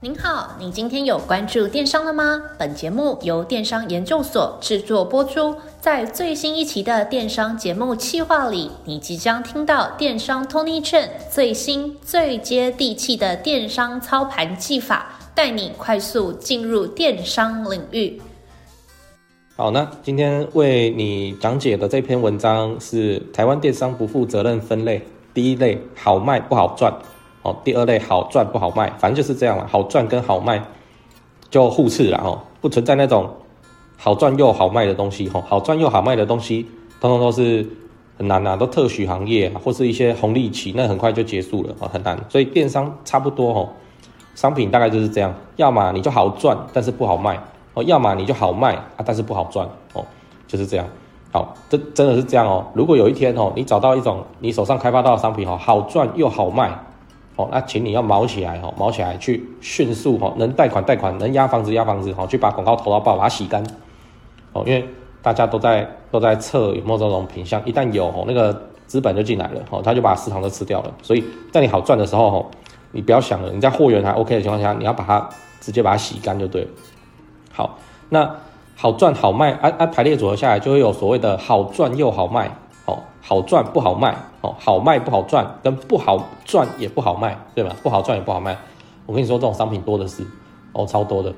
您好，你今天有关注电商了吗？本节目由电商研究所制作播出。在最新一期的电商节目企划里，你即将听到电商 Tony Chen 最新最接地气的电商操盘技法，带你快速进入电商领域。好，那今天为你讲解的这篇文章是台湾电商不负责任分类，第一类好卖不好赚。哦，第二类好赚不好卖，反正就是这样了。好赚跟好卖就互斥了哦，不存在那种好赚又好卖的东西哦。好赚又好卖的东西，通通都是很难呐，都特许行业或是一些红利期，那很快就结束了哦，很难。所以电商差不多哦，商品大概就是这样，要么你就好赚，但是不好卖哦；要么你就好卖啊，但是不好赚哦，就是这样。好，这真的是这样哦。如果有一天哦，你找到一种你手上开发到的商品哦，好赚又好卖。哦，那请你要卯起来哦，卯起来去迅速哦，能贷款贷款，能压房子压房子哦，去把广告投到爆，把它洗干哦，因为大家都在都在测有没有这种品相，一旦有哦，那个资本就进来了哦，他就把市场都吃掉了。所以在你好赚的时候哦，你不要想了，你在货源还 OK 的情况下，你要把它直接把它洗干就对了。好，那好赚好卖，按按排列组合下来，就会有所谓的好赚又好卖。哦，好赚不好卖，哦，好卖不好赚，跟不好赚也不好卖，对吧？不好赚也不好卖。我跟你说，这种商品多的是，哦，超多的。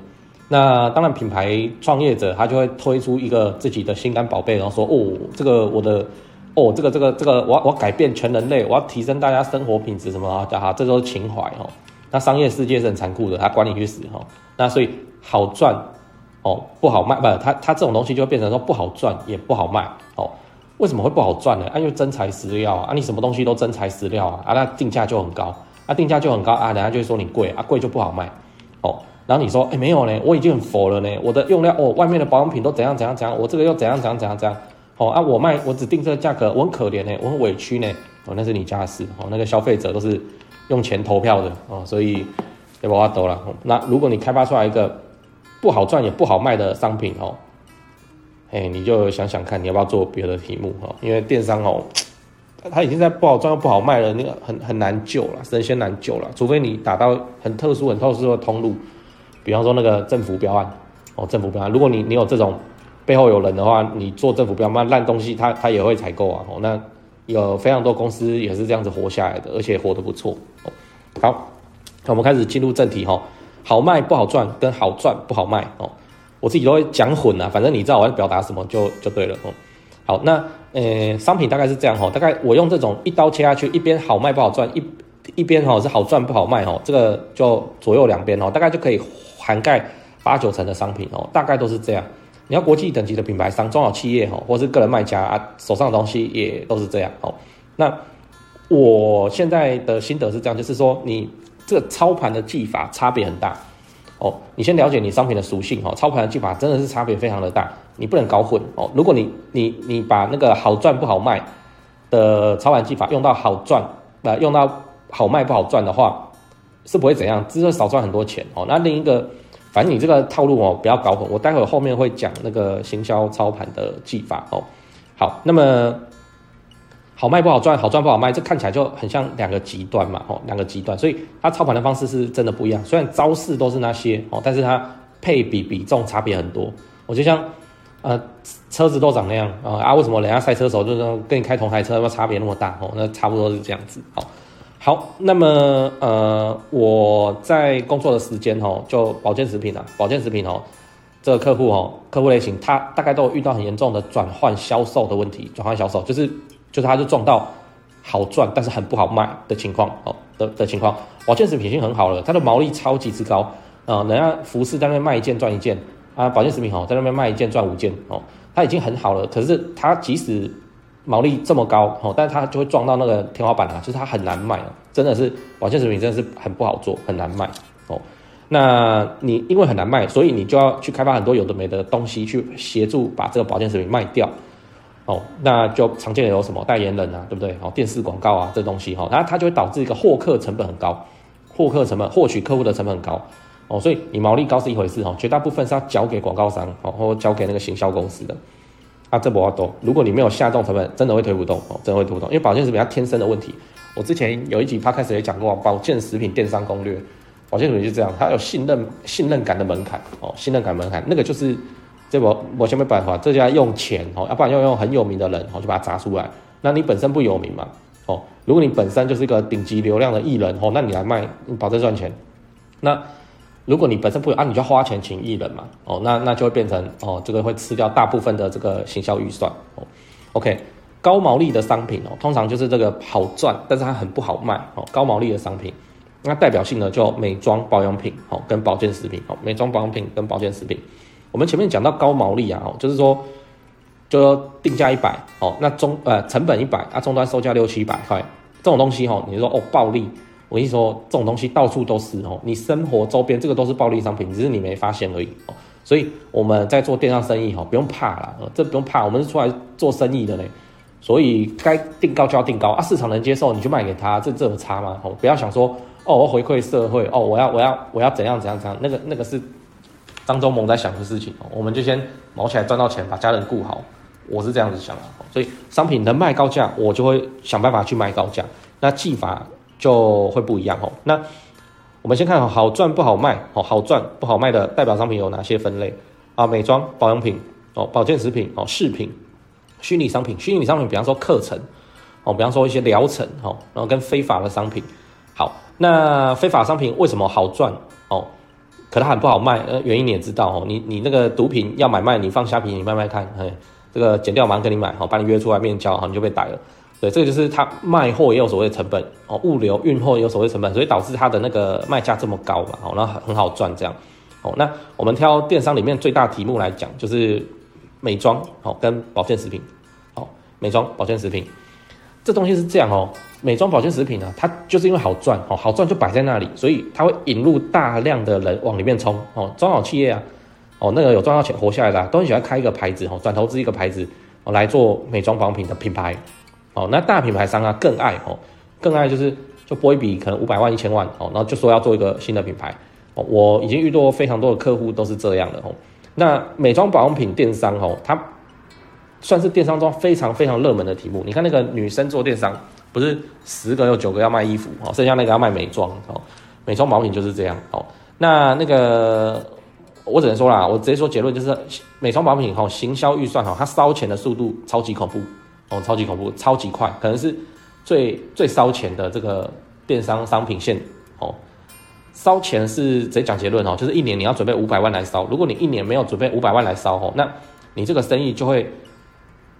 那当然，品牌创业者他就会推出一个自己的心肝宝贝，然后说，哦，这个我的，哦，这个这个这个，我要我改变全人类，我要提升大家生活品质，什么啊？哈，这都是情怀哦。那商业世界是很残酷的，他管你去死哈。那所以好赚，哦，不好卖，不，他他这种东西就会变成说不好赚也不好卖，哦。为什么会不好赚呢？啊，因为真材实料啊，啊，你什么东西都真材实料啊，啊，那定价就很高，啊，定价就很高啊，人家就会说你贵啊，贵就不好卖，哦，然后你说，哎、欸，没有呢，我已经很佛了呢，我的用料哦，外面的保养品都怎样怎样怎样，我这个又怎样怎样怎样怎样，哦，啊，我卖我只定这个价格，我很可怜呢，我很委屈呢，哦，那是你家事，哦，那个消费者都是用钱投票的，哦，所以也不要多了，那如果你开发出来一个不好赚也不好卖的商品，哦。哎，你就想想看，你要不要做别的题目哈？因为电商哦，它已经在不好赚又不好卖了，那个很很难救了，神仙难救了。除非你打到很特殊、很特殊的通路，比方说那个政府标案哦，政府标案。如果你你有这种背后有人的话，你做政府标案烂东西，他他也会采购啊。哦，那有非常多公司也是这样子活下来的，而且活得不错。哦，好，那我们开始进入正题哈。好卖不好赚，跟好赚不好卖哦。我自己都会讲混啊，反正你知道我要表达什么就就对了哦。好，那呃，商品大概是这样哈，大概我用这种一刀切下去，一边好卖不好赚，一一边哈是好赚不好卖哈，这个就左右两边哦，大概就可以涵盖八九成的商品哦，大概都是这样。你要国际等级的品牌商、中小企业哈，或是个人卖家啊，手上的东西也都是这样哦。那我现在的心得是这样，就是说你这个操盘的技法差别很大。哦，你先了解你商品的属性哦，操盘的技法真的是差别非常的大，你不能搞混哦。如果你你你把那个好赚不好卖的操盘技法用到好赚，呃，用到好卖不好赚的话，是不会怎样，只是少赚很多钱哦。那另一个，反正你这个套路哦，不要搞混。我待会后面会讲那个行销操盘的技法哦。好，那么。好卖不好赚，好赚不好卖，这看起来就很像两个极端嘛，哦，两个极端，所以它操盘的方式是真的不一样。虽然招式都是那些哦，但是它配比比重差别很多。我就像呃车子都长那样啊啊，为什么人家赛车手就是跟你开同台车，那差别那么大哦？那差不多是这样子。好，好，那么呃我在工作的时间哦，就保健食品啊，保健食品哦，这个客户哦，客户类型他大概都有遇到很严重的转换销售的问题，转换销售就是。就是他就撞到好赚，但是很不好卖的情况哦的的情况。保健食品已经很好了，它的毛利超级之高啊、呃！人家服饰在那边卖一件赚一件啊，保健食品哦在那边卖一件赚五件哦，它已经很好了。可是它即使毛利这么高哦，但是它就会撞到那个天花板啊，就是它很难卖哦，真的是保健食品真的是很不好做，很难卖哦。那你因为很难卖，所以你就要去开发很多有的没的东西去协助把这个保健食品卖掉。哦，那就常见的有什么代言人啊，对不对？哦，电视广告啊，这东西哈，它它就会导致一个获客成本很高，获客成本获取客户的成本很高哦，所以你毛利高是一回事哈，绝大部分是要交给广告商哦，或交给那个行销公司的啊，这不要多。如果你没有下动成本，真的会推不动哦，真的会推不动，因为保健食品它天生的问题，我之前有一集 p 开始也讲过保健食品电商攻略，保健食品就这样，它有信任信任感的门槛哦，信任感门槛那个就是这我我先没办法，这家用钱哦，要不然要用很有名的人哦，就把它砸出来。那你本身不有名嘛哦，如果你本身就是一个顶级流量的艺人哦，那你来卖，你保证赚钱。那如果你本身不有啊，你就花钱请艺人嘛哦，那那就会变成哦，这个会吃掉大部分的这个行销预算哦。OK。高毛利的商品哦，通常就是这个好赚，但是它很不好卖哦。高毛利的商品，那代表性呢就美妆保养品哦，跟保健食品哦，美妆保养品跟保健食品。我们前面讲到高毛利啊，哦，就是说就定价一百哦，那中呃成本一百啊，终端售价六七百块，这种东西哦，你说哦暴利，我跟你说这种东西到处都是哦，你生活周边这个都是暴利商品，只是你没发现而已哦。所以我们在做电商生意哈，不用怕啦，这不用怕，我们是出来做生意的嘞。所以该定高就要定高啊，市场能接受你就卖给他，这这有差吗？哦，不要想说哦，我回馈社会哦，我要我要我要怎样怎样怎样，那个那个是张忠谋在想的事情哦，我们就先卯起来赚到钱，把家人顾好，我是这样子想的。所以商品能卖高价，我就会想办法去卖高价，那技法就会不一样哦。那我们先看好赚不好卖哦，好赚不好卖的代表商品有哪些分类啊？美妆保养品哦，保健食品哦，饰品。虚拟商品，虚拟商品，比方说课程，哦，比方说一些疗程，哦，然后跟非法的商品，好，那非法商品为什么好赚？哦，可它很不好卖，呃，原因你也知道，哦，你你那个毒品要买卖，你放虾皮，你卖卖看，嘿，这个剪掉马上跟你买，哦，把你约出来面交，好，你就被逮了，对，这个就是它卖货也有所谓的成本，哦，物流运货也有所谓成本，所以导致它的那个卖价这么高嘛，哦，那很好赚这样，哦，那我们挑电商里面最大题目来讲，就是。美妆哦，跟保健食品。哦，美妆保健食品，这东西是这样哦。美妆保健食品呢，它就是因为好赚哦，好赚就摆在那里，所以它会引入大量的人往里面冲哦。中小企业啊，哦那个有赚到钱活下来的，都很喜欢开一个牌子哦，转投资一个牌子哦来做美妆保养品的品牌哦。那大品牌商啊更爱哦，更爱就是就拨一笔可能五百万一千万哦，然后就说要做一个新的品牌哦。我已经遇到非常多的客户都是这样的哦。那美妆保养品电商哦，它算是电商中非常非常热门的题目。你看那个女生做电商，不是十个有九个要卖衣服哦，剩下那个要卖美妆哦。美妆保品就是这样哦。那那个我只能说啦，我直接说结论就是，美妆保品哦，行销预算哦，它烧钱的速度超级恐怖哦，超级恐怖，超级快，可能是最最烧钱的这个电商商品线哦。烧钱是直接讲结论哦，就是一年你要准备五百万来烧。如果你一年没有准备五百万来烧哦，那你这个生意就会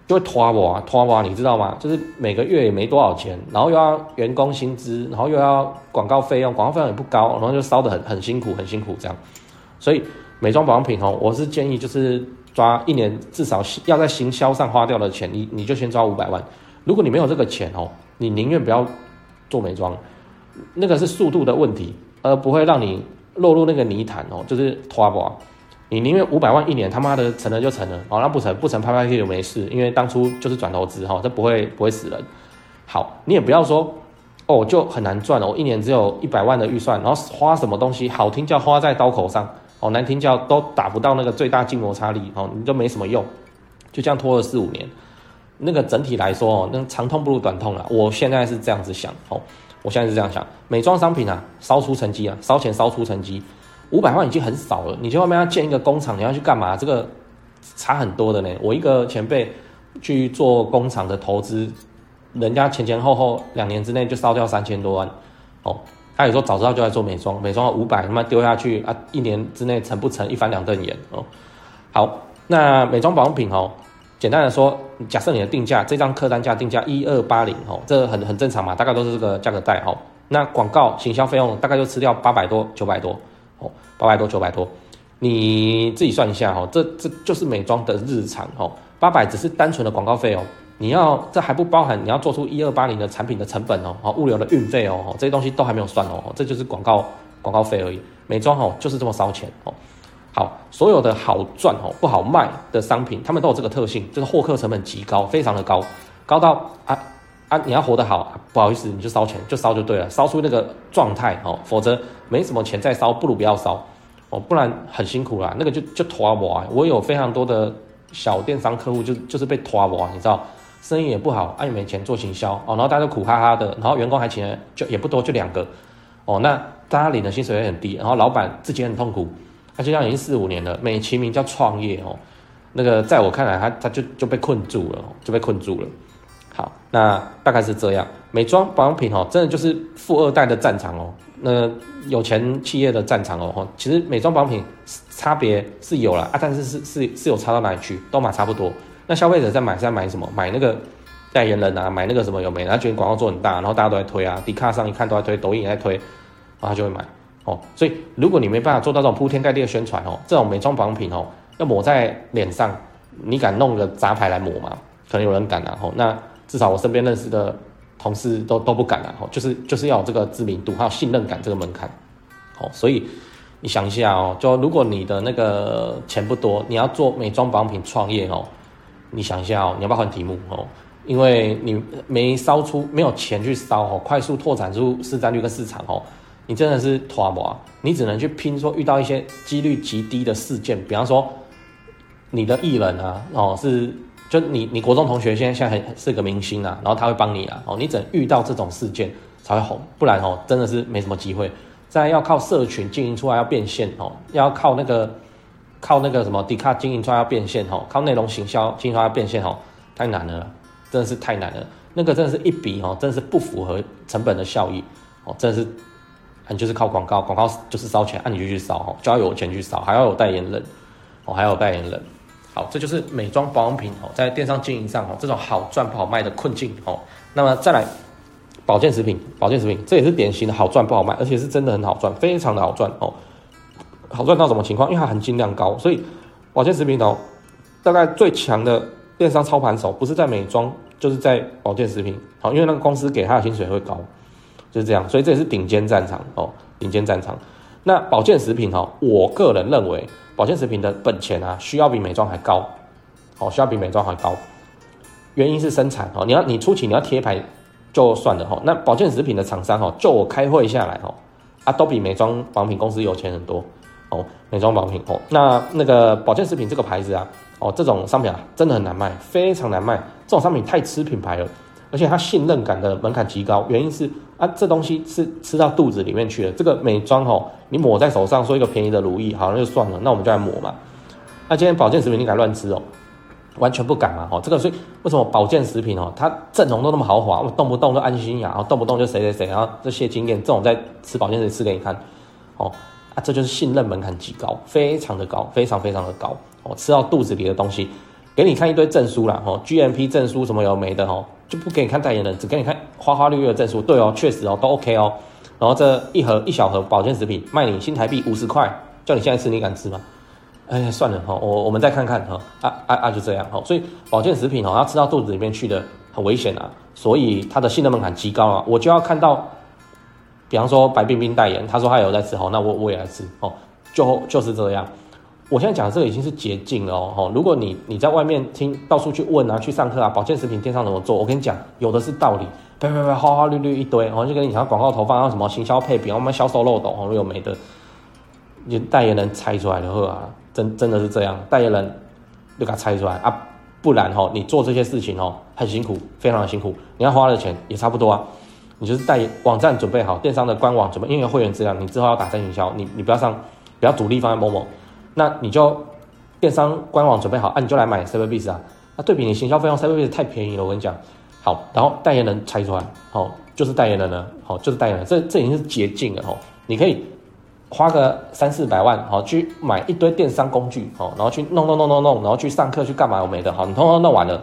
就会拖我拖我，你知道吗？就是每个月也没多少钱，然后又要员工薪资，然后又要广告费用，广告费用也不高，然后就烧得很很辛苦，很辛苦这样。所以美妆保养品哦，我是建议就是抓一年至少要在行销上花掉的钱，你你就先抓五百万。如果你没有这个钱哦，你宁愿不要做美妆，那个是速度的问题。而不会让你落入那个泥潭哦，就是拖不，你宁愿五百万一年，他妈的成了就成了哦，那不成不成拍拍屁就没事，因为当初就是转投资哈，这不会不会死人。好，你也不要说哦，就很难赚哦，一年只有一百万的预算，然后花什么东西好听叫花在刀口上哦，难听叫都打不到那个最大静摩擦力哦，你就没什么用，就这样拖了四五年，那个整体来说哦，那长痛不如短痛了，我现在是这样子想哦。我现在是这样想，美妆商品啊，烧出成绩啊，烧钱烧出成绩，五百万已经很少了。你去外面要建一个工厂，你要去干嘛？这个差很多的呢。我一个前辈去做工厂的投资，人家前前后后两年之内就烧掉三千多万。哦，他有时候早知道就来做美妆，美妆五百他妈丢下去啊，一年之内成不成一翻两瞪眼哦。好，那美妆保养品哦。简单的说，假设你的定价这张客单价定价一二八零哦，这很很正常嘛，大概都是这个价格带哦。那广告行销费用大概就吃掉八百多九百多哦，八百多九百多，你自己算一下哦，这这就是美妆的日常哦，八百只是单纯的广告费哦，你要这还不包含你要做出一二八零的产品的成本哦，哦物流的运费哦，这些东西都还没有算哦，这就是广告广告费而已，美妆哦就是这么烧钱哦。好，所有的好赚哦，不好卖的商品，他们都有这个特性，就是获客成本极高，非常的高，高到啊啊，你要活得好，不好意思，你就烧钱，就烧就对了，烧出那个状态哦，否则没什么钱再烧，不如不要烧哦，不然很辛苦啦，那个就就拖我，我有非常多的小电商客户就就是被拖我，你知道，生意也不好，啊也没钱做行销哦，然后大家都苦哈哈的，然后员工还请了就也不多，就两个哦，那大家领的薪水也很低，然后老板自己很痛苦，他就这样已经四五年了，美其名叫创业哦，那个在我看来他他就就被困住了，就被困住了。好，那大概是这样，美妆保养品哦，真的就是富二代的战场哦，那有钱企业的战场哦，其实美妆保养品差别是有了啊，但是是是是有差到哪里去，都买差不多。那消费者在买是在买什么？买那个代言人啊，买那个什么有没有？他觉得广告做很大，然后大家都在推啊，Dcard 上一看都在推，抖音也在推，然后他就会买哦。所以如果你没办法做到这种铺天盖地的宣传哦，这种美妆保养品哦，要抹在脸上，你敢弄个杂牌来抹吗？可能有人敢啊。哦，那至少我身边认识的同事都都不敢啊。哦，就是就是要有这个知名度还有信任感这个门槛。哦，所以你想一下哦，就如果你的那个钱不多，你要做美妆保养品创业哦。你想一下哦，你要不要换题目哦？因为你没烧出，没有钱去烧哦，快速拓展出市占率跟市场哦，你真的是拖磨，你只能去拼说遇到一些几率极低的事件，比方说你的艺人啊哦，是就你你国中同学现在现在很是个明星啊，然后他会帮你啊哦，你只遇到这种事件才会红，不然哦真的是没什么机会。再要靠社群经营出来要变现哦，要靠那个。靠那个什么迪卡经营出来要变现哦，靠内容行销经营出来要变现哦，太难了，真的是太难了。那个真的是一笔哦，真的是不符合成本的效益哦，真是，你就是靠广告，广告就是烧钱，那你就去烧哦，就要有钱去烧，还要有代言人哦，还要有代言人。好，这就是美妆保养品哦，在电商经营上哦，这种好赚不好卖的困境哦。那么再来，保健食品，保健食品这也是典型的好赚不好卖，而且是真的很好赚，非常的好赚哦。好赚到什么情况？因为它含金量高，所以保健食品哦，大概最强的电商操盘手不是在美妆，就是在保健食品。好，因为那个公司给他的薪水会高，就是这样。所以这也是顶尖战场哦，顶尖战场。那保健食品哦，我个人认为保健食品的本钱啊，需要比美妆还高，哦，需要比美妆还高。原因是生产哦，你要你初期你要贴牌就算了哈。那保健食品的厂商哦，就我开会下来哦，啊，都比美妆保品公司有钱很多。哦，美妆保品哦，那那个保健食品这个牌子啊，哦，这种商品啊，真的很难卖，非常难卖。这种商品太吃品牌了，而且它信任感的门槛极高。原因是啊，这东西是吃到肚子里面去了。这个美妆哦，你抹在手上，说一个便宜的乳液，好，那就算了，那我们就来抹嘛。那今天保健食品你敢乱吃哦？完全不敢嘛。哦，这个所以为什么保健食品哦，它阵容都那么豪华，我动不动就安心亚，然后动不动就谁谁谁，然后这些经验，这种在吃保健食品吃给你看，哦。啊、这就是信任门槛极高，非常的高，非常非常的高哦。吃到肚子里的东西，给你看一堆证书啦，哦，GMP 证书什么有没的哦，就不给你看代言人，只给你看花花绿绿的证书。对哦，确实哦，都 OK 哦。然后这一盒一小盒保健食品卖你新台币五十块，叫你现在吃，你敢吃吗？哎，算了哈，我我们再看看哈。啊啊啊，就这样哈。所以保健食品哦，要吃到肚子里面去的很危险啊，所以它的信任门槛极高啊，我就要看到。比方说白冰冰代言，他说他有在吃，好，那我我也来吃，哦，就就是这样。我现在讲的这个已经是捷径了哦，如果你你在外面听到处去问啊，去上课啊，保健食品电商怎么做？我跟你讲，有的是道理，别别别，花花绿绿一堆，然后就跟你讲广告投放，然后什么行销配比，我们销售漏斗，哦，有没的，你代言人猜出来的话，真真的是这样，代言人就给他猜出来啊，不然哈，你做这些事情哦，很辛苦，非常的辛苦，你要花的钱也差不多啊。你就是代言网站准备好，电商的官网准备，因为会员资料，你之后要打在营销，你你不要上，不要主力放在某某，那你就电商官网准备好，啊，你就来买 Cyberbiz 啊，那对比你行销费用 Cyberbiz 太便宜了，我跟你讲，好，然后代言人猜出来，好，就是代言人了，好，就是代言人，这这已经是捷径了，哦，你可以花个三四百万，好，去买一堆电商工具，好，然后去弄弄弄弄弄，然后去上课去干嘛？我没的，好，你通通弄完了，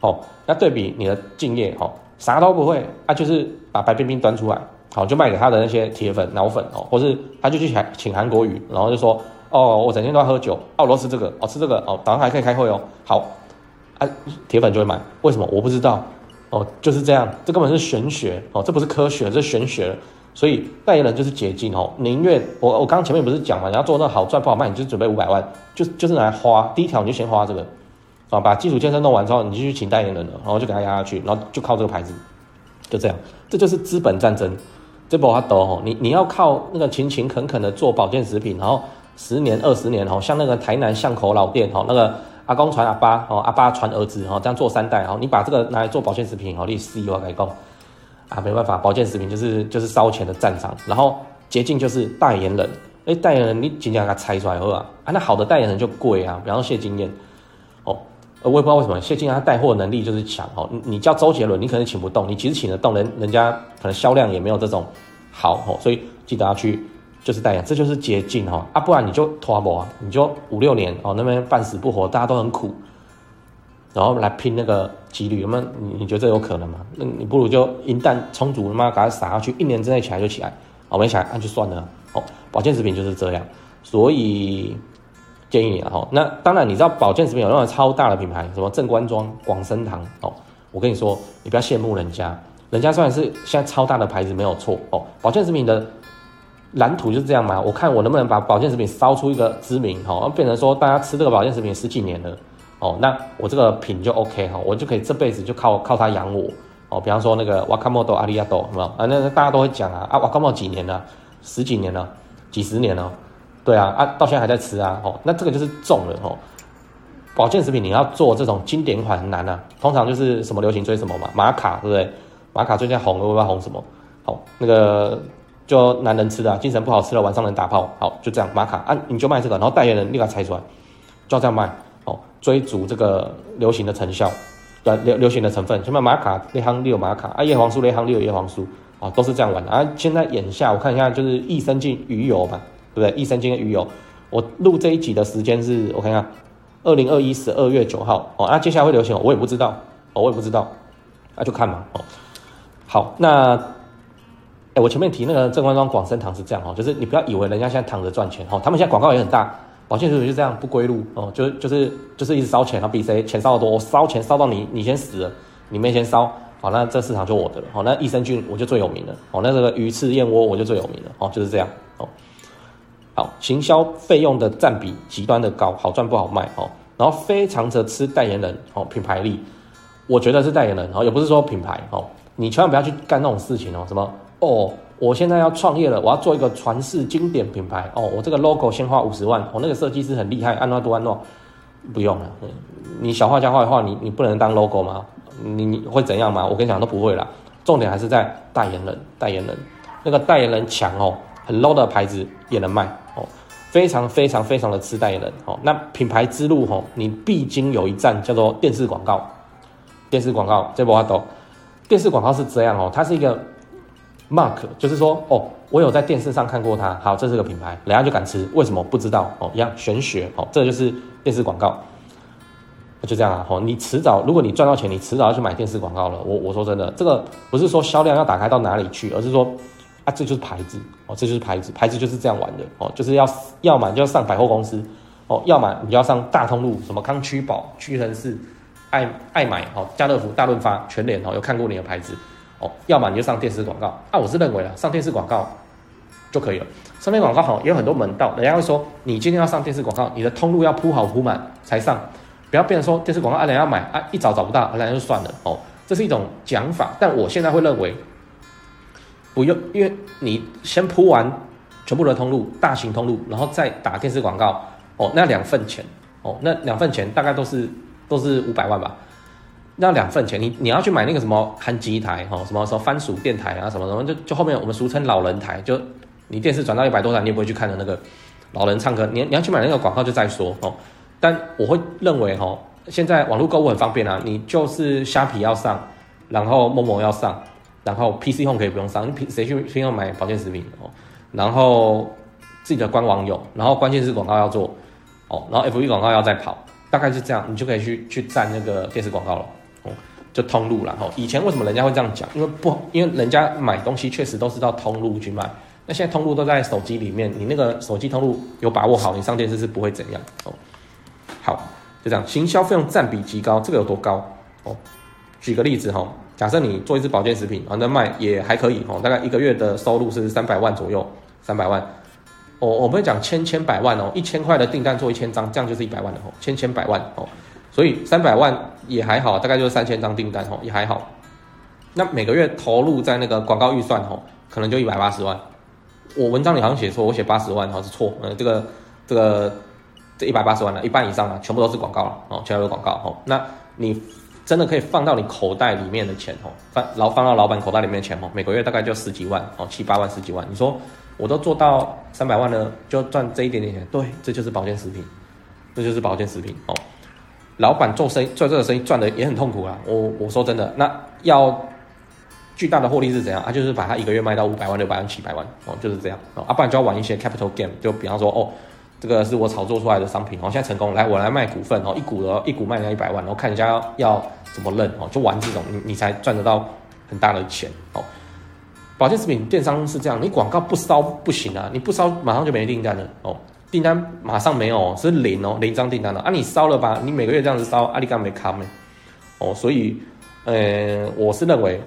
好，那对比你的敬业，好。啥都不会，啊、就是把白冰冰端出来，好，就卖给他的那些铁粉、脑粉哦，或是他就去请请韩国语，然后就说哦，我整天都在喝酒，哦，我吃这个，哦，吃这个，哦，早上还可以开会哦，好，啊，铁粉就会买，为什么？我不知道，哦，就是这样，这根本是玄学。哦，这不是科学，这是玄学，所以代言人就是捷径哦，宁愿我我刚刚前面不是讲嘛，你要做那好赚不好卖，你就准备五百万，就就是拿来花，第一条你就先花这个。啊，把基础建设弄完之后，你就去请代言人了，然后就给他压下去，然后就靠这个牌子，就这样，这就是资本战争。这不好抖哦，你你要靠那个勤勤恳恳的做保健食品，然后十年二十年哦，像那个台南巷口老店哦，那个阿公传阿爸，哦，阿爸传儿子，哦，这样做三代，哦，你把这个拿来做保健食品，哦，你死我跟你讲，啊，没办法，保健食品就是就是烧钱的战场，然后捷径就是代言人，哎，代言人你尽量给他拆出来好啊，啊，那好的代言人就贵啊，比方说谢金燕，哦，我也不知道为什么谢金燕他带货能力就是强，哦，你你叫周杰伦，你可能请不动，你其实请得动，人人家可能销量也没有这种好，哦，所以记得要去。就是代言，这就是捷径哈啊，不然你就拖磨，你就五六年哦，那边半死不活，大家都很苦，然后来拼那个几率，那么你你觉得这有可能吗？那你不如就银弹充足，他妈给它撒下去，一年之内起来就起来，哦，没起来那就算了哦。保健食品就是这样，所以建议你啊哈。那当然你知道保健食品有那种超大的品牌，什么正官庄、广生堂哦，我跟你说，你不要羡慕人家，人家虽然是现在超大的牌子没有错哦，保健食品的。蓝图就是这样嘛，我看我能不能把保健食品烧出一个知名，哈，变成说大家吃这个保健食品十几年了，哦，那我这个品就 OK 哈，我就可以这辈子就靠靠它养我，哦，比方说那个瓦卡莫多阿里亚多，有没有啊？那大家都会讲啊，啊，瓦卡莫几年了？十几年了，几十年了，对啊，啊，到现在还在吃啊，哦，那这个就是中了哦。保健食品你要做这种经典款很难啊，通常就是什么流行追什么嘛，玛卡对不对？玛卡最近红了，我不知道红什么，好那个。就男人吃的，精神不好吃了，晚上能打炮，好，就这样，玛卡啊，你就卖这个，然后代言人立刻拆出来，就要这样卖，哦，追逐这个流行的成效，对，流流行的成分，什么玛卡、那行六玛卡啊，叶黄素、那行六叶黄素，啊，都是这样玩的啊。现在眼下我看一下，就是益生菌鱼油嘛，对不对？益生菌鱼油，我录这一集的时间是我看看，二零二一十二月九号，哦，那接下来会流行，我也不知道，哦，我也不知道，那就看嘛，哦，好，那。哎，我前面提那个正官庄广生堂是这样哦，就是你不要以为人家现在躺着赚钱哦，他们现在广告也很大，保健食品就这样不归路哦，就是就是就是一直烧钱啊，比谁钱烧得多，我烧钱烧到你你先死了，你没钱烧，好，那这市场就我的了，好，那益生菌我就最有名了，哦，那这个鱼翅燕窝我就最有名了，哦，就是这样哦，好，行销费用的占比极端的高，好赚不好卖哦，然后非常的吃代言人哦，品牌力，我觉得是代言人哦，也不是说品牌哦，你千万不要去干那种事情哦，什么？哦，我现在要创业了，我要做一个传世经典品牌。哦，我这个 logo 先花五十万，我、那个设计师很厉害，安诺多安诺，不用了。你小画家画的画，你你不能当 logo 吗？你你会怎样吗？我跟你讲都不会啦。重点还是在代言人，代言人那个代言人强哦，很 low 的牌子也能卖哦，非常非常非常的吃代言人哦。那品牌之路哦，你必经有一站叫做电视广告。电视广告这不懂，电视广告是这样哦，它是一个。Mark 就是说，哦，我有在电视上看过它，好，这是个品牌，人家就敢吃，为什么不知道？哦，一样玄学，哦，这就是电视广告，就这样啊，哦，你迟早，如果你赚到钱，你迟早要去买电视广告了。我我说真的，这个不是说销量要打开到哪里去，而是说，啊，这就是牌子，哦，这就是牌子，牌子就是这样玩的，哦，就是要要买就要上百货公司，哦，要么你就要上大通路，什么康区宝、屈臣氏、爱爱买，哦，家乐福、大润发、全联，哦，有看过你的牌子。哦，要么你就上电视广告，啊，我是认为啊，上电视广告就可以了。上面广告好，也有很多门道，人家会说，你今天要上电视广告，你的通路要铺好铺满才上，不要变成说电视广告啊，人家买啊，一找找不到，人家就算了哦。这是一种讲法，但我现在会认为不用，因为你先铺完全部的通路，大型通路，然后再打电视广告，哦，那两份钱，哦，那两份钱大概都是都是五百万吧。那两份钱，你你要去买那个什么韩吉台哈，什么什么番薯电台啊，什么什么，就就后面我们俗称老人台，就你电视转到一百多台，你也不会去看的那个老人唱歌，你你要去买那个广告就再说哦。但我会认为哈，现在网络购物很方便啊，你就是虾皮要上，然后某某要上，然后 PC Home 可以不用上，你谁去谁要买保健食品哦？然后自己的官网有，然后关键是广告要做哦，然后 FB 广告要再跑，大概是这样，你就可以去去占那个电视广告了。就通路了哈，以前为什么人家会这样讲？因为不，因为人家买东西确实都是到通路去买。那现在通路都在手机里面，你那个手机通路有把握好，你上电视是不会怎样哦。好，就这样，行销费用占比极高，这个有多高哦？举个例子哈，假设你做一支保健食品，反正卖也还可以哦，大概一个月的收入是三百万左右，三百万。哦，我们会讲千千百万哦，一千块的订单做一千张，这样就是一百万的哦，千千百万哦。所以三百万也还好，大概就是三千张订单吼，也还好。那每个月投入在那个广告预算吼，可能就一百八十万。我文章里好像写错，我写八十万，好像是错。嗯，这个这个这一百八十万的一半以上啊，全部都是广告了哦，全部都是广告哦。那你真的可以放到你口袋里面的钱哦，放老放到老板口袋里面的钱哦，每个月大概就十几万哦，七八万十几万。你说我都做到三百万了，就赚这一点点钱，对，这就是保健食品，这就是保健食品哦。老板做生意做这个生意赚的也很痛苦啊，我我说真的，那要。巨大的获利是怎样？他、就是把它一个月卖到五百万、六百万、七百万哦，就是这样哦。啊，不然就要玩一些 capital game，就比方说哦，这个是我炒作出来的商品哦，现在成功，来我来卖股份哦，一股的一股卖了一百万，然后看人家要，要怎么认哦，就玩这种，你你才赚得到很大的钱哦。保健食品电商是这样，你广告不烧不行啊，你不烧马上就没订单了哦，订单马上没有，是零哦，零张订单了啊，你烧了吧，你每个月这样子烧，阿里干没卡没哦，所以呃，我是认为。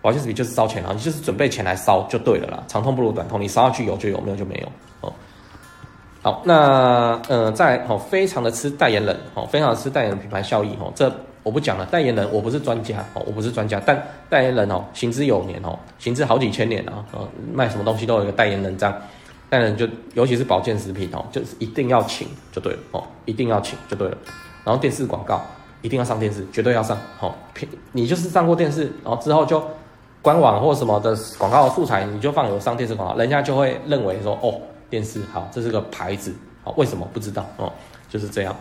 保健食品就是烧钱啊，你就是准备钱来烧就对了啦。长痛不如短痛，你烧下去有就有，没有就没有哦。好，那呃，在哦，非常的吃代言人哦，非常的吃代言人品牌效益哦。这我不讲了，代言人我不是专家哦，我不是专家，但代言人哦，行之有年哦，行之好几千年啊，哦，卖什么东西都有一个代言人这样。当然就尤其是保健食品哦，就是一定要请就对了哦，一定要请就对了。然后电视广告一定要上电视，绝对要上哦。你就是上过电视，然后之后就。官网或什么的广告素材，你就放有上电视广告，人家就会认为说，哦，电视好，这是个牌子，好，为什么不知道哦？就是这样。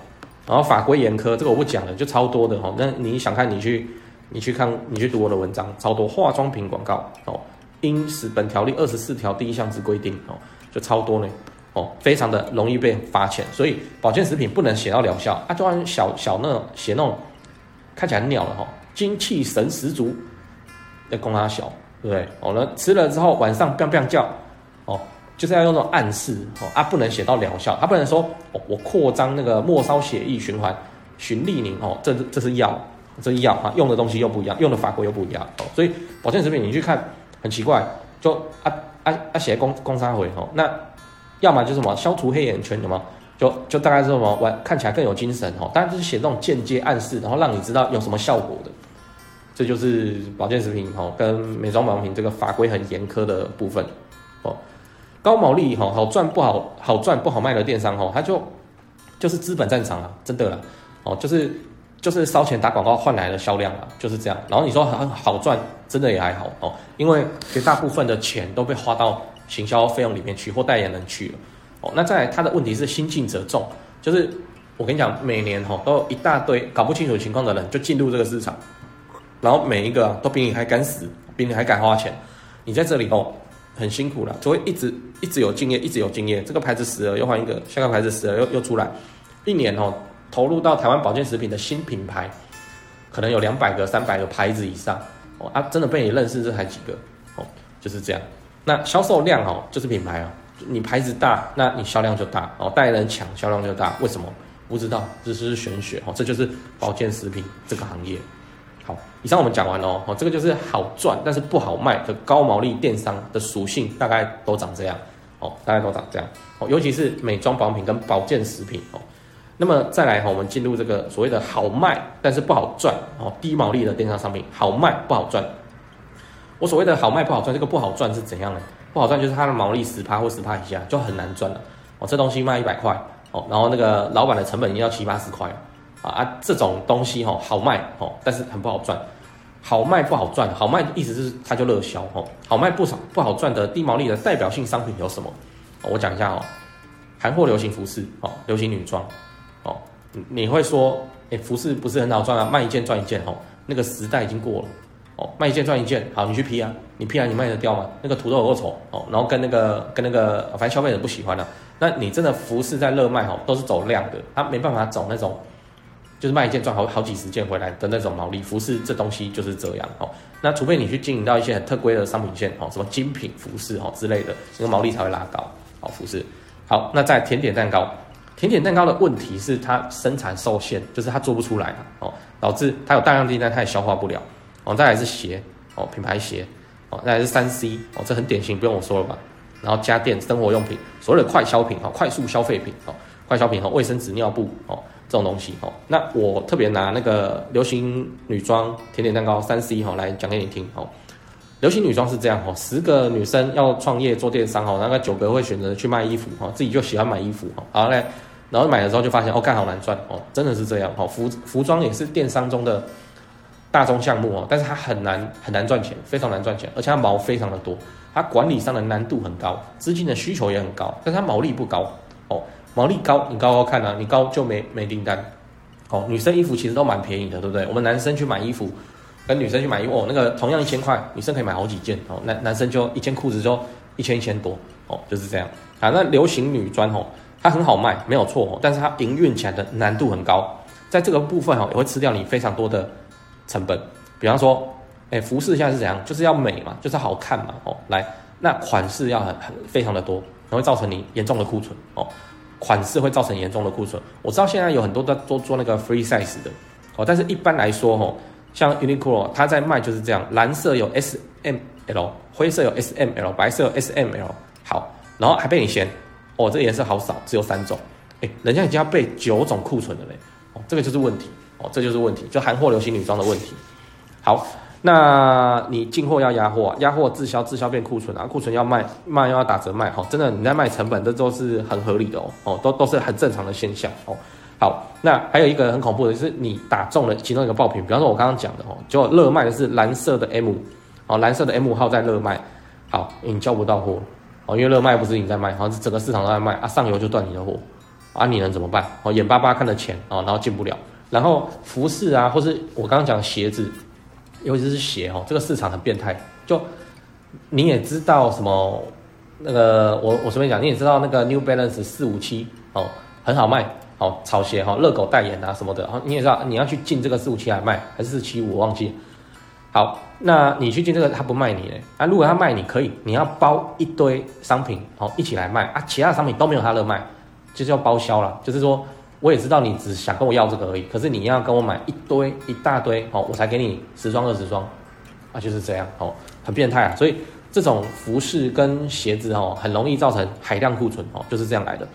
然后法规严苛，这个我不讲了，就超多的哦。那你想看，你去，你去看，你去读我的文章，超多化妆品广告哦。因此本条例二十四条第一项之规定哦，就超多呢哦，非常的容易被发现。所以保健食品不能写到疗效啊，就按小小那写那种看起来很鸟的哈，精气神十足。要供他小，对不对？哦，那吃了之后晚上砰砰叫，哦，就是要用那种暗示，哦啊，不能写到疗效，他不能说，哦，我扩张那个末梢血液循环，循利宁，哦，这这是药，这是药啊，用的东西又不一样，用的法规又不一样，哦，所以保健食品你去看很奇怪，就啊啊啊写工工商回，哦，那要么就是什么消除黑眼圈，有吗？就就大概是什么玩看起来更有精神，哦，当然就是写这种间接暗示，然后让你知道有什么效果的。这就是保健食品哈，跟美妆保养品这个法规很严苛的部分哦。高毛利哈，好赚不好好赚不好卖的电商哈，它就就是资本战场啊，真的啦哦，就是就是烧钱打广告换来的销量啊，就是这样。然后你说很好赚，真的也还好哦，因为绝大部分的钱都被花到行销费用里面去或代言人去了哦。那再来，它的问题是新进者众，就是我跟你讲，每年哈都有一大堆搞不清楚情况的人就进入这个市场。然后每一个，都比你还敢死，比你还敢花钱，你在这里哦，很辛苦了，就会一直一直有经验，一直有经验。这个牌子死了又换一个，下个牌子死了又又出来，一年哦，投入到台湾保健食品的新品牌，可能有两百个、三百个牌子以上哦啊，真的被你认识这才几个哦，就是这样。那销售量哦，就是品牌哦，你牌子大，那你销量就大哦，代言人强，销量就大。为什么？不知道，这是玄学哦，这就是保健食品这个行业。好，以上我们讲完了哦，这个就是好赚但是不好卖的高毛利电商的属性，大概都长这样哦，大概都长这样哦，尤其是美妆保养品跟保健食品哦。那么再来哈，我们进入这个所谓的好卖但是不好赚哦，低毛利的电商商品，好卖不好赚。我所谓的好卖不好赚，这个不好赚是怎样呢？不好赚就是它的毛利十趴或十趴以下就很难赚了哦。这东西卖一百块哦，然后那个老板的成本也要七八十块。啊，这种东西哈好卖哦，但是很不好赚。好卖不好赚，好卖的意思是它就热销哦。好卖不少不好赚的低毛利的代表性商品有什么？我讲一下哦。韩货流行服饰哦，流行女装哦。你会说，哎，服饰不是很好赚啊？卖一件赚一件哦，那个时代已经过了哦。卖一件赚一件，好，你去批啊，你批啊，你卖得掉吗？那个图都有够丑哦，然后跟那个跟那个，反正消费者不喜欢的。那你真的服饰在热卖哦，都是走量的，它没办法走那种。就是卖一件赚好好几十件回来的那种毛利，服饰这东西就是这样哦。那除非你去经营到一些很特规的商品线哦，什么精品服饰哦之类的，那个毛利才会拉高。好，服饰好。那在甜点蛋糕，甜点蛋糕的问题是它生产受限，就是它做不出来哦，导致它有大量订单，它也消化不了哦。再来是鞋哦，品牌鞋哦，再来是三 C 哦，这很典型，不用我说了吧。然后家电、生活用品，所谓的快消品哦，快速消费品哦，快消品和卫生纸、尿布哦。这种东西哦，那我特别拿那个流行女装、甜点蛋糕三 C 哈来讲给你听哦。流行女装是这样哦，十个女生要创业做电商哦，大概九个会选择去卖衣服哈，自己就喜欢买衣服哈。好嘞，然后买了之后就发现哦，干好难赚哦，真的是这样哦。服服装也是电商中的大宗项目哦，但是它很难很难赚钱，非常难赚钱，而且它毛非常的多，它管理上的难度很高，资金的需求也很高，但是它毛利不高哦。毛利高，你高高看啊，你高就没没订单哦。女生衣服其实都蛮便宜的，对不对？我们男生去买衣服，跟女生去买衣服哦，那个同样一千块，女生可以买好几件哦。男男生就一件裤子就一千一千多哦，就是这样啊。那流行女装哦。它很好卖，没有错，但是它营运起来的难度很高，在这个部分哦，也会吃掉你非常多的成本。比方说，哎，服饰现在是怎样？就是要美嘛，就是好看嘛，哦，来，那款式要很很非常的多，会造成你严重的库存哦。款式会造成严重的库存。我知道现在有很多在做做那个 free size 的哦，但是一般来说哦，像 Uniqlo 它在卖就是这样，蓝色有 S M L，灰色有 S M L，白色有 S M L，好，然后还被你嫌。哦，这个颜色好少，只有三种，哎，人家已经要备九种库存了嘞，哦，这个就是问题，哦，这就是问题，就韩货流行女装的问题。好，那你进货要压货，压货滞销，滞销变库存啊，库存要卖，卖又要打折卖，好，真的你在卖成本，这都是很合理的哦，哦，都都是很正常的现象哦。好，那还有一个很恐怖的就是你打中了其中一个爆品，比方说我刚刚讲的哦，就热卖的是蓝色的 M，哦，蓝色的 M 号在热卖，好，你交不到货。哦，因为热卖不是你在卖，好像是整个市场都在卖啊，上游就断你的货，啊，你能怎么办？哦，眼巴巴看着钱哦，然后进不了。然后服饰啊，或是我刚刚讲鞋子，尤其是鞋哦，这个市场很变态。就你也知道什么那个，我我随便讲，你也知道那个 New Balance 四五七哦，很好卖哦，炒鞋哈，热狗代言啊什么的。然后你也知道你要去进这个四五七来卖，还是四七五，我忘记。好，那你去进这个，他不卖你嘞啊？如果他卖你可以，你要包一堆商品，好一起来卖啊。其他商品都没有他热卖，就是要包销了。就是说，我也知道你只想跟我要这个而已，可是你要跟我买一堆一大堆，好，我才给你十双二十双啊，就是这样，哦，很变态啊。所以这种服饰跟鞋子哦，很容易造成海量库存哦，就是这样来的。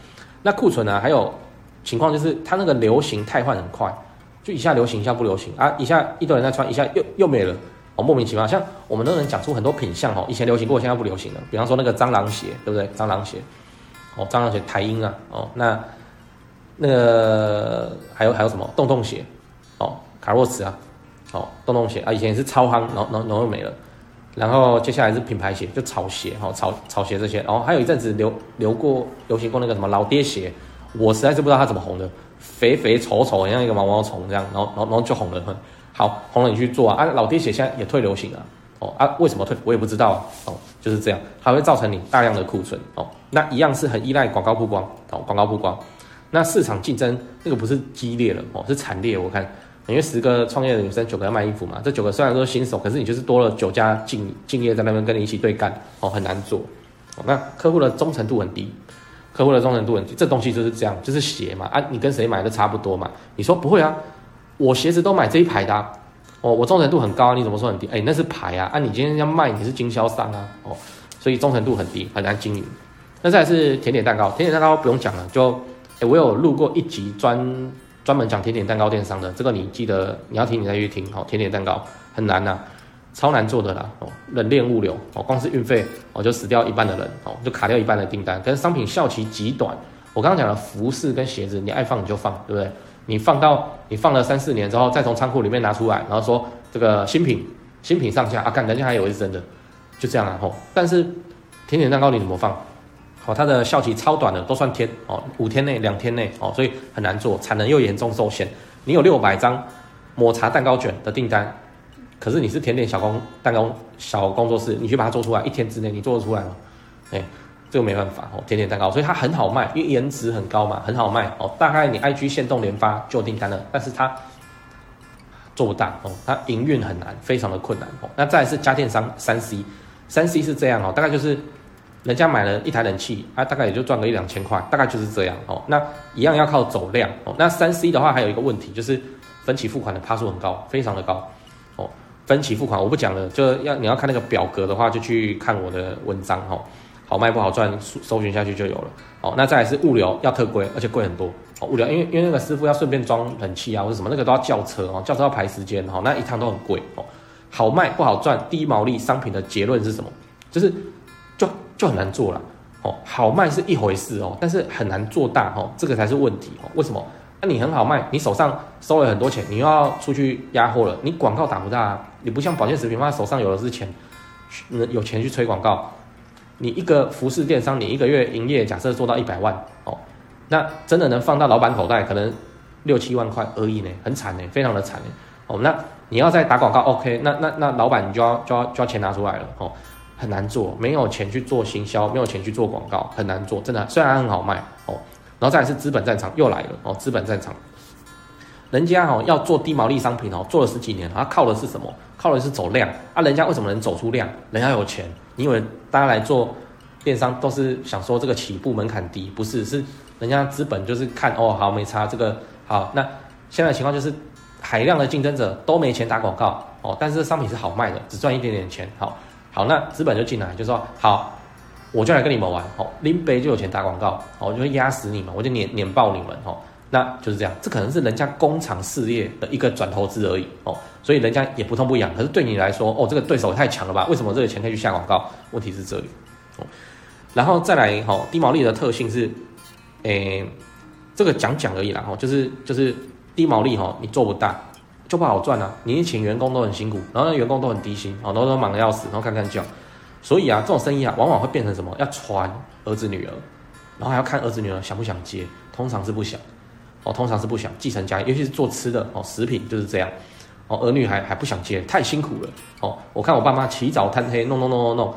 那库存呢，还有情况就是它那个流行太换很快，就一下流行一下不流行啊，一下一堆人在穿，一下又又没了。哦，莫名其妙，像我们都能讲出很多品相哦，以前流行过，现在不流行了。比方说那个蟑螂鞋，对不对？蟑螂鞋，哦，蟑螂鞋台英啊，哦，那那个还有还有什么洞洞鞋，哦，卡洛斯啊，哦，洞洞鞋啊，以前也是超夯，然后然后然后又没了。然后接下来是品牌鞋，就草鞋，哦，草草鞋这些。然后还有一阵子流流过流行过那个什么老爹鞋，我实在是不知道它怎么红的，肥肥丑丑，像一个毛毛虫这样，然后然后然后就红了很。好，红了你去做啊！啊，老爹鞋现在也退流行了哦啊，为什么退？我也不知道哦，就是这样，它会造成你大量的库存哦。那一样是很依赖广告曝光哦，广告曝光。那市场竞争那个不是激烈了哦，是惨烈。我看，因为十个创业的女生九个要卖衣服嘛，这九个虽然说新手，可是你就是多了九家敬敬业在那边跟你一起对干哦，很难做。哦，那客户的忠诚度很低，客户的忠诚度很低，这东西就是这样，就是鞋嘛啊，你跟谁买都差不多嘛。你说不会啊？我鞋子都买这一排的，啊，哦，我忠诚度很高，你怎么说很低？哎，那是牌啊，啊，你今天要卖，你是经销商啊，哦，所以忠诚度很低，很难经营。那再是甜点蛋糕，甜点蛋糕不用讲了，就，哎，我有录过一集专专门讲甜点蛋糕电商的，这个你记得你要听你再去听，哦，甜点蛋糕很难呐，超难做的啦，哦，冷链物流，哦，光是运费，哦，就死掉一半的人，哦，就卡掉一半的订单，跟商品效期极短。我刚刚讲的服饰跟鞋子，你爱放你就放，对不对？你放到你放了三四年之后，再从仓库里面拿出来，然后说这个新品新品上架啊，看人家还以为是真的，就这样啊吼。但是甜点蛋糕你怎么放？好，它的效期超短的，都算天哦，五天内两天内哦，所以很难做，产能又严重受限。你有六百张抹茶蛋糕卷的订单，可是你是甜点小工蛋糕小工作室，你去把它做出来，一天之内你做得出来吗？哎。这个没办法哦，甜点蛋糕，所以它很好卖，因为颜值很高嘛，很好卖哦。大概你 IG 限动连发就有订单了，但是它做不大哦，它营运很难，非常的困难哦。那再来是家电商三 C，三 C 是这样哦，大概就是人家买了一台冷气啊，大概也就赚个一两千块，大概就是这样哦。那一样要靠走量哦。那三 C 的话还有一个问题就是分期付款的趴数很高，非常的高。分期付款我不讲了，就要你要看那个表格的话，就去看我的文章哦。好卖不好赚，搜搜寻下去就有了。哦，那再来是物流要特贵，而且贵很多。哦，物流因为因为那个师傅要顺便装冷气啊，或者什么，那个都要叫车哦，叫车要排时间哦，那一趟都很贵哦。好卖不好赚，低毛利商品的结论是什么？就是就就很难做了。哦，好卖是一回事哦，但是很难做大哦，这个才是问题哦。为什么？那、你很好卖，你手上收了很多钱，你又要出去压货了，你广告打不大？你不像保健食品，他手上有的是钱，有钱去吹广告。你一个服饰电商，你一个月营业假设做到一百万哦，那真的能放到老板口袋，可能六七万块而已呢，很惨呢，非常的惨呢。哦，那你要再打广告，OK，那那那老板你就要就要就要钱拿出来了哦，很难做，没有钱去做行销，没有钱去做广告，很难做，真的。虽然很好卖哦，然后再来是资本战场又来了哦，资本战场，人家哦要做低毛利商品哦，做了十几年，他靠的是什么？靠的是走量啊！人家为什么能走出量？人家有钱。你以为大家来做电商都是想说这个起步门槛低？不是，是人家资本就是看哦，好没差这个好。那现在的情况就是海量的竞争者都没钱打广告哦，但是商品是好卖的，只赚一点点钱。好，好，那资本就进来就说好，我就来跟你们玩哦，拎杯就有钱打广告哦，我就会压死你们，我就碾碾爆你们哦。那就是这样，这可能是人家工厂事业的一个转投资而已哦，所以人家也不痛不痒。可是对你来说，哦，这个对手太强了吧？为什么这个钱可以去下广告？问题是这里哦，然后再来哈，低毛利的特性是，诶，这个讲讲而已啦哈，就是就是低毛利哈，你做不大就不好赚啊。你请员工都很辛苦，然后那员工都很低薪，哦，都都忙得要死，然后干干叫，所以啊，这种生意啊，往往会变成什么？要传儿子女儿，然后还要看儿子女儿想不想接，通常是不想。哦，通常是不想继承家业，尤其是做吃的哦，食品就是这样。哦，儿女还还不想接，太辛苦了。哦，我看我爸妈起早贪黑，弄弄弄弄弄，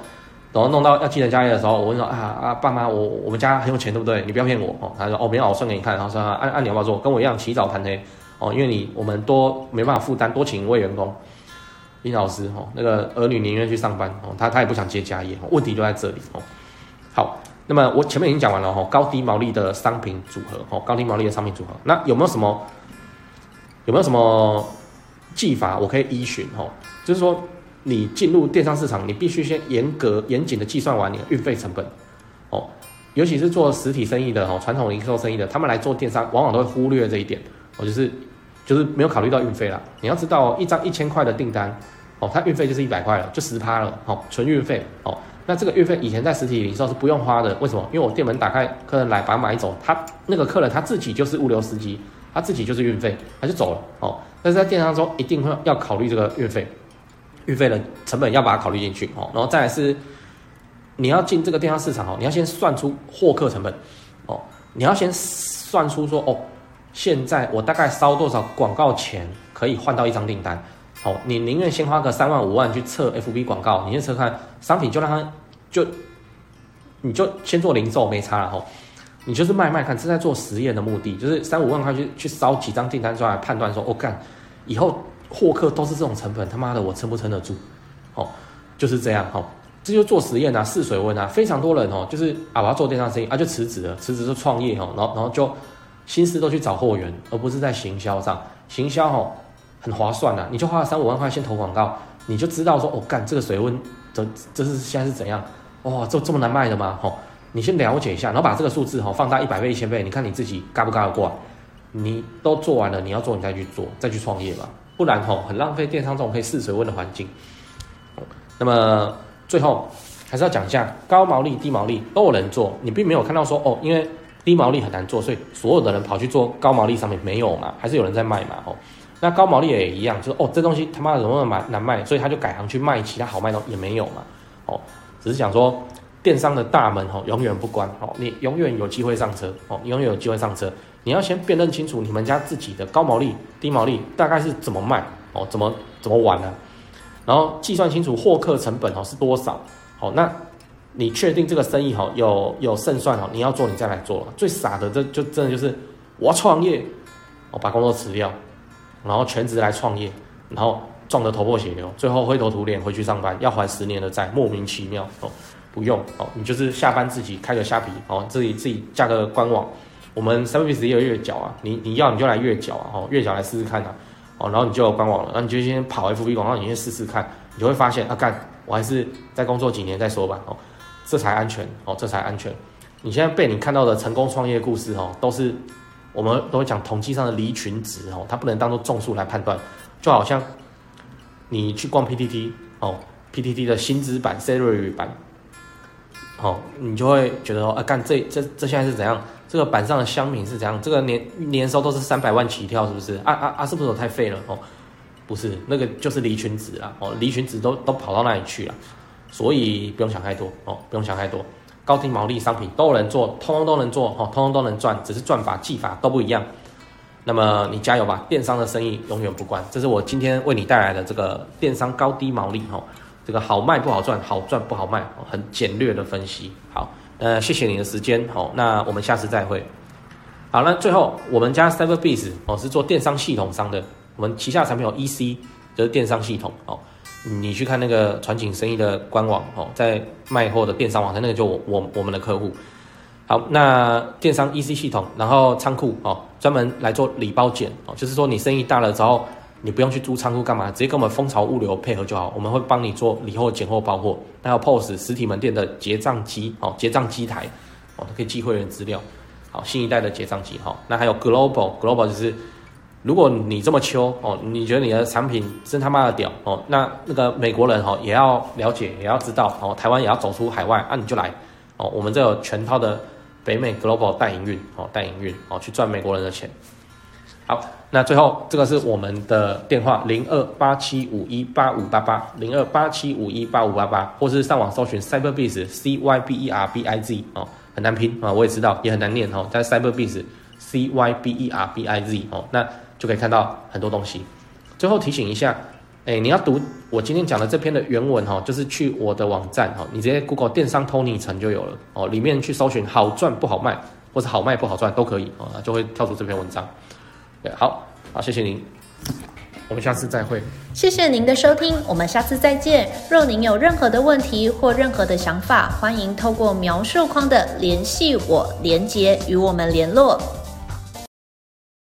然后弄到要继承家业的时候，我问说啊啊，爸妈，我我们家很有钱，对不对？你不要骗我。哦，他说哦，没有，我算给你看。然后说按按你要不要做，跟我一样起早贪黑。哦，因为你我们多没办法负担，多请一位员工。林老师哦，那个儿女宁愿去上班哦，他他也不想接家业。问题就在这里哦。好。那么我前面已经讲完了哈，高低毛利的商品组合哈，高低毛利的商品组合，那有没有什么有没有什么技法我可以依循哈？就是说你进入电商市场，你必须先严格严谨的计算完你的运费成本哦，尤其是做实体生意的哈，传统零售生意的，他们来做电商，往往都会忽略这一点，我，就是就是没有考虑到运费啦。你要知道，一张一千块的订单哦，它运费就是一百块了，就十趴了，哦，纯运费哦。那这个运费以前在实体零售是不用花的，为什么？因为我店门打开，客人来把它买走，他那个客人他自己就是物流司机，他自己就是运费，他就走了哦。但是在电商中一定会要考虑这个运费，运费的成本要把它考虑进去哦。然后再来是你要进这个电商市场哦，你要先算出获客成本哦，你要先算出说哦，现在我大概烧多少广告钱可以换到一张订单。哦，你宁愿先花个三万五万去测 FB 广告，你先测看商品，就让他就你就先做零售没差了哈，你就是卖卖看，正在做实验的目的，就是三五万块去去烧几张订单出来判断说，哦、干以后获客都是这种成本，他妈的我撑不撑得住？哦，就是这样哈，这就做实验啊，试水温啊，非常多人哦，就是啊我要做电商生意啊就辞职了，辞职就创业哈，然后然后就心思都去找货源，而不是在行销上，行销哈。很划算啊，你就花了三五万块先投广告，你就知道说，哦，干这个水温，这这是现在是怎样？哇、哦，这这么难卖的吗？吼、哦，你先了解一下，然后把这个数字哈放大一百倍、一千倍，你看你自己嘎不嘎得过？你都做完了，你要做你再去做，再去创业吧，不然吼很浪费电商这种可以试水温的环境。那么最后还是要讲一下，高毛利、低毛利都有人做，你并没有看到说哦，因为低毛利很难做，所以所有的人跑去做高毛利商品没有嘛？还是有人在卖嘛？吼。那高毛利也一样，就是哦，这东西他妈的怎么那么难卖，所以他就改行去卖其他好卖的也没有。嘛，哦，只是想说电商的大门哦永远不关。哦，你永远有机会上车。哦，永远有机会上车，你要先辨认清楚你们家自己的高毛利、低毛利大概是怎么卖？哦，怎么怎么玩呢、然后计算清楚获客成本哦是多少，好，那你确定这个生意哈有有胜算哦，你要做你再来做，最傻的这就真的就是我要创业，我把工作辞掉。然后全职来创业，然后撞得头破血流，最后灰头土脸回去上班，要还十年的债，莫名其妙哦，不用哦，你就是下班自己开个虾皮哦，自己自己架个官网，我们 Service 也有月缴啊，你你要你就来月缴啊，哦月缴来试试看啊，哦然后你就有官网了，那你就先跑 FB 广告，你先试试看，你就会发现啊干，我还是再工作几年再说吧哦，这才安全哦，这才安全，你现在被你看到的成功创业故事哦，都是。我们都会讲统计上的离群值哦，它不能当做众数来判断，就好像你去逛 PTT 哦，PTT 的薪资版、salary 版，哦，你就会觉得说，啊，干这这这现在是怎样？这个板上的乡民是怎样？这个年年收都是三百万起跳，是不是？啊啊啊！是不是我太废了？哦，不是，那个就是离群值啦。哦，离群值都都跑到那里去了，所以不用想太多哦，不用想太多。高低毛利商品都能做，通通都能做，哈，通通都能赚，只是赚法技法都不一样。那么你加油吧，电商的生意永远不关。这是我今天为你带来的这个电商高低毛利，哈，这个好卖不好赚，好赚不好卖，很简略的分析。好。呃，谢谢你的时间，好，那我们下次再会。好，那最后我们家 Cyberbiz 哦是做电商系统商的，我们旗下产品有 EC，就是电商系统哦。你去看那个传景生意的官网哦，在卖货的电商网站，那个就我我，我们的客户。好，那电商 EC 系统，然后仓库哦，专门来做礼包件哦，就是说你生意大了之后。你不用去租仓库干嘛？直接跟我们蜂巢物流配合就好，我们会帮你做礼货、拣货、包货。还有 POS 实体门店的结账机哦，结账机台哦，可以寄会员资料。好，新一代的结账机哈。那还有 Global，Global 就是如果你这么秋哦，你觉得你的产品真他妈的屌哦，那那个美国人哈也要了解，也要知道哦，台湾也要走出海外，那、你就来哦，我们这有全套的北美 Global 代营运哦，代营运哦，去赚美国人的钱。好，那最后这个是我们的电话零二八七五一八五八八零二八七五一八五八八，或是上网搜寻 Cyberbiz C Y B E R B I Z 哦，很难拼啊，我也知道也很难念哦，但 Cyberbiz C Y B E R B I Z 哦，那就可以看到很多东西。最后提醒一下，哎，你要读我今天讲的这篇的原文哈，就是去我的网站哈，你直接 Google 电商 Tony 陈就有了哦，里面去搜寻好赚不好卖，或者好卖不好赚都可以哦，就会跳出这篇文章。好好，谢谢您，我们下次再会。谢谢您的收听，我们下次再见。若您有任何的问题或任何的想法，欢迎透过描述框的联系我连接与我们联络。